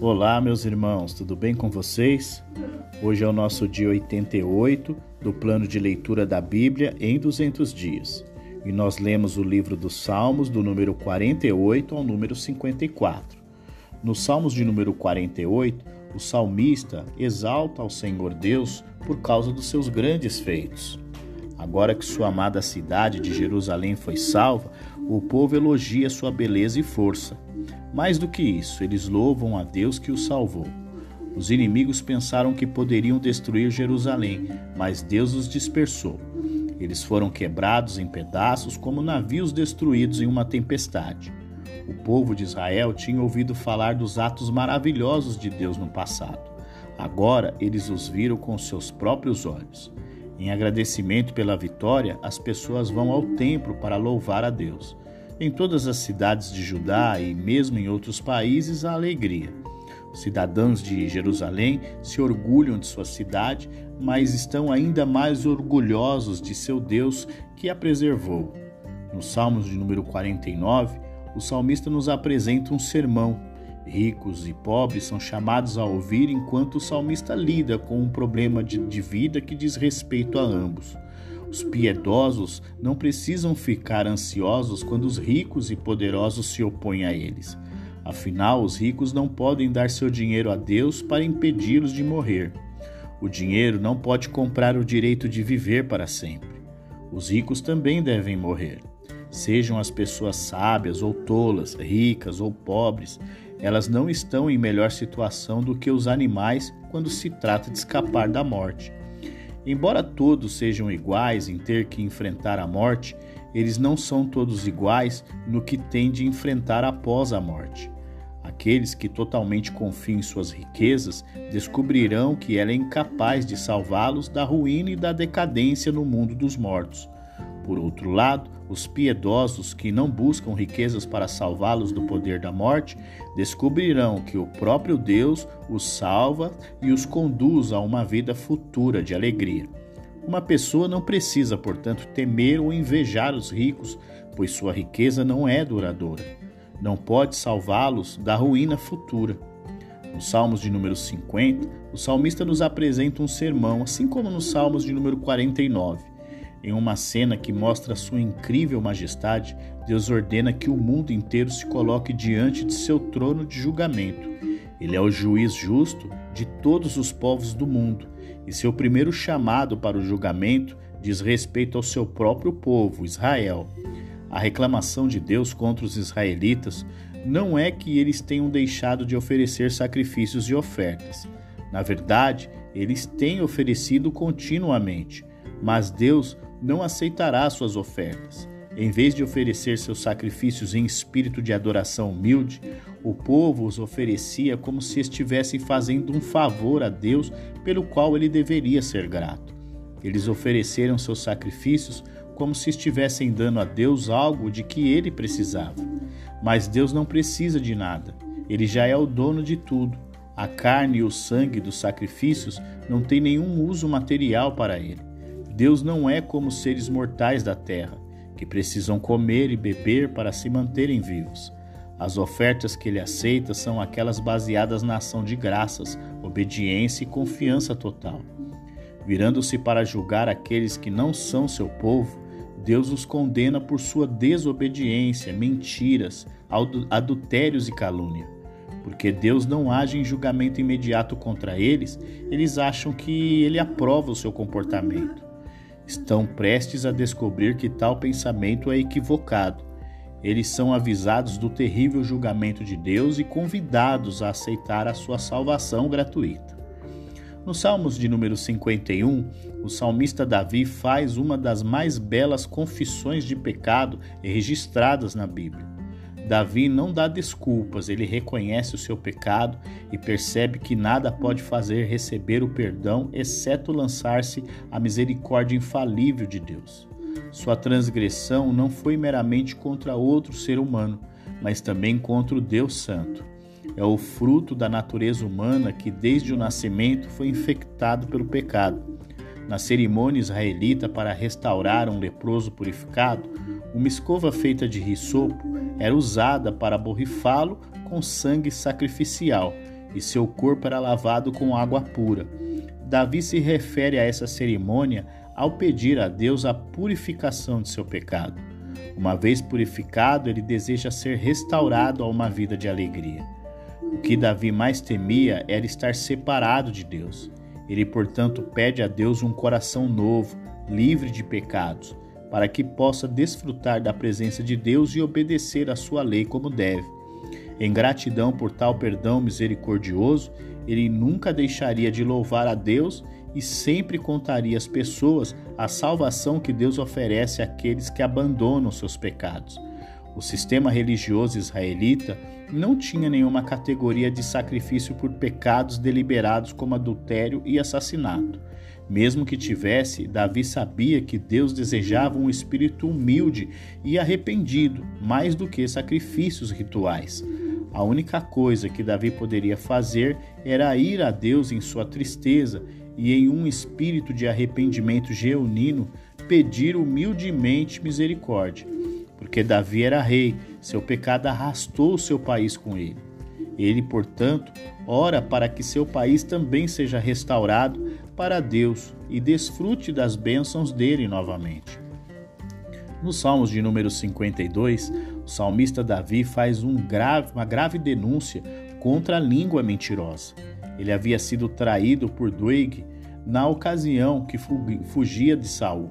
Olá, meus irmãos, tudo bem com vocês? Hoje é o nosso dia 88 do plano de leitura da Bíblia em 200 dias. E nós lemos o livro dos Salmos, do número 48 ao número 54. Nos Salmos de número 48, o salmista exalta ao Senhor Deus por causa dos seus grandes feitos. Agora que sua amada cidade de Jerusalém foi salva, o povo elogia sua beleza e força. Mais do que isso, eles louvam a Deus que o salvou. Os inimigos pensaram que poderiam destruir Jerusalém, mas Deus os dispersou. Eles foram quebrados em pedaços como navios destruídos em uma tempestade. O povo de Israel tinha ouvido falar dos atos maravilhosos de Deus no passado. Agora eles os viram com seus próprios olhos. Em agradecimento pela vitória, as pessoas vão ao templo para louvar a Deus. Em todas as cidades de Judá e mesmo em outros países há alegria. Os cidadãos de Jerusalém se orgulham de sua cidade, mas estão ainda mais orgulhosos de seu Deus que a preservou. No Salmos de número 49, o salmista nos apresenta um sermão Ricos e pobres são chamados a ouvir enquanto o salmista lida com um problema de, de vida que diz respeito a ambos. Os piedosos não precisam ficar ansiosos quando os ricos e poderosos se opõem a eles. Afinal, os ricos não podem dar seu dinheiro a Deus para impedi-los de morrer. O dinheiro não pode comprar o direito de viver para sempre. Os ricos também devem morrer. Sejam as pessoas sábias ou tolas, ricas ou pobres, elas não estão em melhor situação do que os animais quando se trata de escapar da morte. Embora todos sejam iguais em ter que enfrentar a morte, eles não são todos iguais no que têm de enfrentar após a morte. Aqueles que totalmente confiam em suas riquezas descobrirão que ela é incapaz de salvá-los da ruína e da decadência no mundo dos mortos. Por outro lado, os piedosos que não buscam riquezas para salvá-los do poder da morte descobrirão que o próprio Deus os salva e os conduz a uma vida futura de alegria. Uma pessoa não precisa, portanto, temer ou invejar os ricos, pois sua riqueza não é duradoura. Não pode salvá-los da ruína futura. Nos Salmos de número 50, o salmista nos apresenta um sermão, assim como nos Salmos de número 49. Em uma cena que mostra sua incrível majestade, Deus ordena que o mundo inteiro se coloque diante de seu trono de julgamento. Ele é o juiz justo de todos os povos do mundo, e seu primeiro chamado para o julgamento diz respeito ao seu próprio povo, Israel. A reclamação de Deus contra os israelitas não é que eles tenham deixado de oferecer sacrifícios e ofertas. Na verdade, eles têm oferecido continuamente, mas Deus não aceitará suas ofertas. Em vez de oferecer seus sacrifícios em espírito de adoração humilde, o povo os oferecia como se estivessem fazendo um favor a Deus pelo qual ele deveria ser grato. Eles ofereceram seus sacrifícios como se estivessem dando a Deus algo de que ele precisava. Mas Deus não precisa de nada, ele já é o dono de tudo. A carne e o sangue dos sacrifícios não têm nenhum uso material para ele. Deus não é como seres mortais da terra, que precisam comer e beber para se manterem vivos. As ofertas que ele aceita são aquelas baseadas na ação de graças, obediência e confiança total. Virando-se para julgar aqueles que não são seu povo, Deus os condena por sua desobediência, mentiras, adultérios e calúnia. Porque Deus não age em julgamento imediato contra eles, eles acham que ele aprova o seu comportamento estão prestes a descobrir que tal pensamento é equivocado. Eles são avisados do terrível julgamento de Deus e convidados a aceitar a sua salvação gratuita. No Salmos de número 51, o salmista Davi faz uma das mais belas confissões de pecado registradas na Bíblia. Davi não dá desculpas, ele reconhece o seu pecado e percebe que nada pode fazer receber o perdão exceto lançar-se à misericórdia infalível de Deus. Sua transgressão não foi meramente contra outro ser humano, mas também contra o Deus Santo. É o fruto da natureza humana que, desde o nascimento, foi infectado pelo pecado. Na cerimônia israelita para restaurar um leproso purificado, uma escova feita de risopo era usada para borrifá-lo com sangue sacrificial, e seu corpo era lavado com água pura. Davi se refere a essa cerimônia ao pedir a Deus a purificação de seu pecado. Uma vez purificado, ele deseja ser restaurado a uma vida de alegria. O que Davi mais temia era estar separado de Deus. Ele, portanto, pede a Deus um coração novo, livre de pecados, para que possa desfrutar da presença de Deus e obedecer a sua lei como deve. Em gratidão por tal perdão misericordioso, ele nunca deixaria de louvar a Deus e sempre contaria às pessoas a salvação que Deus oferece àqueles que abandonam seus pecados. O sistema religioso israelita não tinha nenhuma categoria de sacrifício por pecados deliberados como adultério e assassinato. Mesmo que tivesse, Davi sabia que Deus desejava um espírito humilde e arrependido, mais do que sacrifícios rituais. A única coisa que Davi poderia fazer era ir a Deus em sua tristeza e, em um espírito de arrependimento genuíno, pedir humildemente misericórdia. Porque Davi era rei, seu pecado arrastou o seu país com ele. Ele, portanto, ora para que seu país também seja restaurado para Deus e desfrute das bênçãos dele novamente. Nos Salmos de número 52, o salmista Davi faz um grave, uma grave denúncia contra a língua mentirosa. Ele havia sido traído por Doeg na ocasião que fugia de Saul.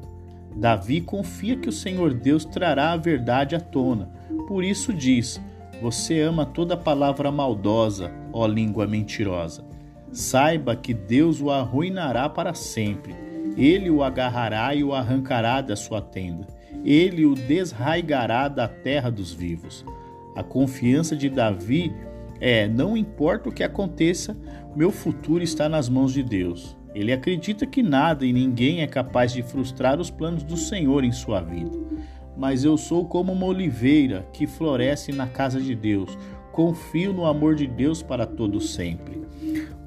Davi confia que o Senhor Deus trará a verdade à tona. Por isso diz: Você ama toda palavra maldosa, ó língua mentirosa. Saiba que Deus o arruinará para sempre. Ele o agarrará e o arrancará da sua tenda ele o desraigará da terra dos vivos. A confiança de Davi é: não importa o que aconteça, meu futuro está nas mãos de Deus. Ele acredita que nada e ninguém é capaz de frustrar os planos do Senhor em sua vida. Mas eu sou como uma oliveira que floresce na casa de Deus. Confio no amor de Deus para todo sempre.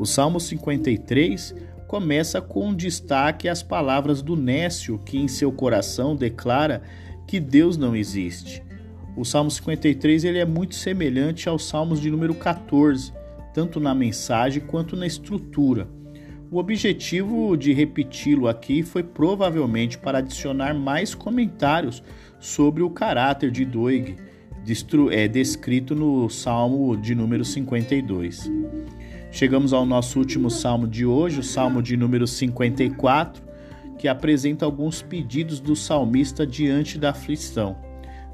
O Salmo 53 começa com destaque às palavras do Nécio, que em seu coração declara que Deus não existe. O Salmo 53 ele é muito semelhante aos Salmos de número 14, tanto na mensagem quanto na estrutura. O objetivo de repeti-lo aqui foi provavelmente para adicionar mais comentários sobre o caráter de Doig, é, descrito no Salmo de número 52. Chegamos ao nosso último salmo de hoje, o salmo de número 54, que apresenta alguns pedidos do salmista diante da aflição.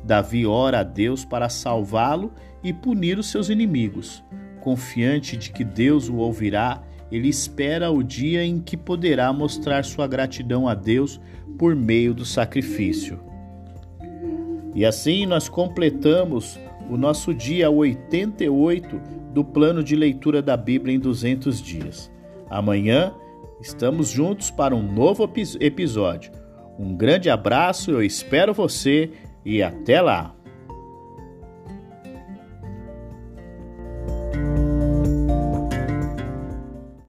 Davi ora a Deus para salvá-lo e punir os seus inimigos. Confiante de que Deus o ouvirá, ele espera o dia em que poderá mostrar sua gratidão a Deus por meio do sacrifício. E assim nós completamos o nosso dia 88 do plano de leitura da Bíblia em 200 dias. Amanhã estamos juntos para um novo episódio. Um grande abraço, eu espero você e até lá!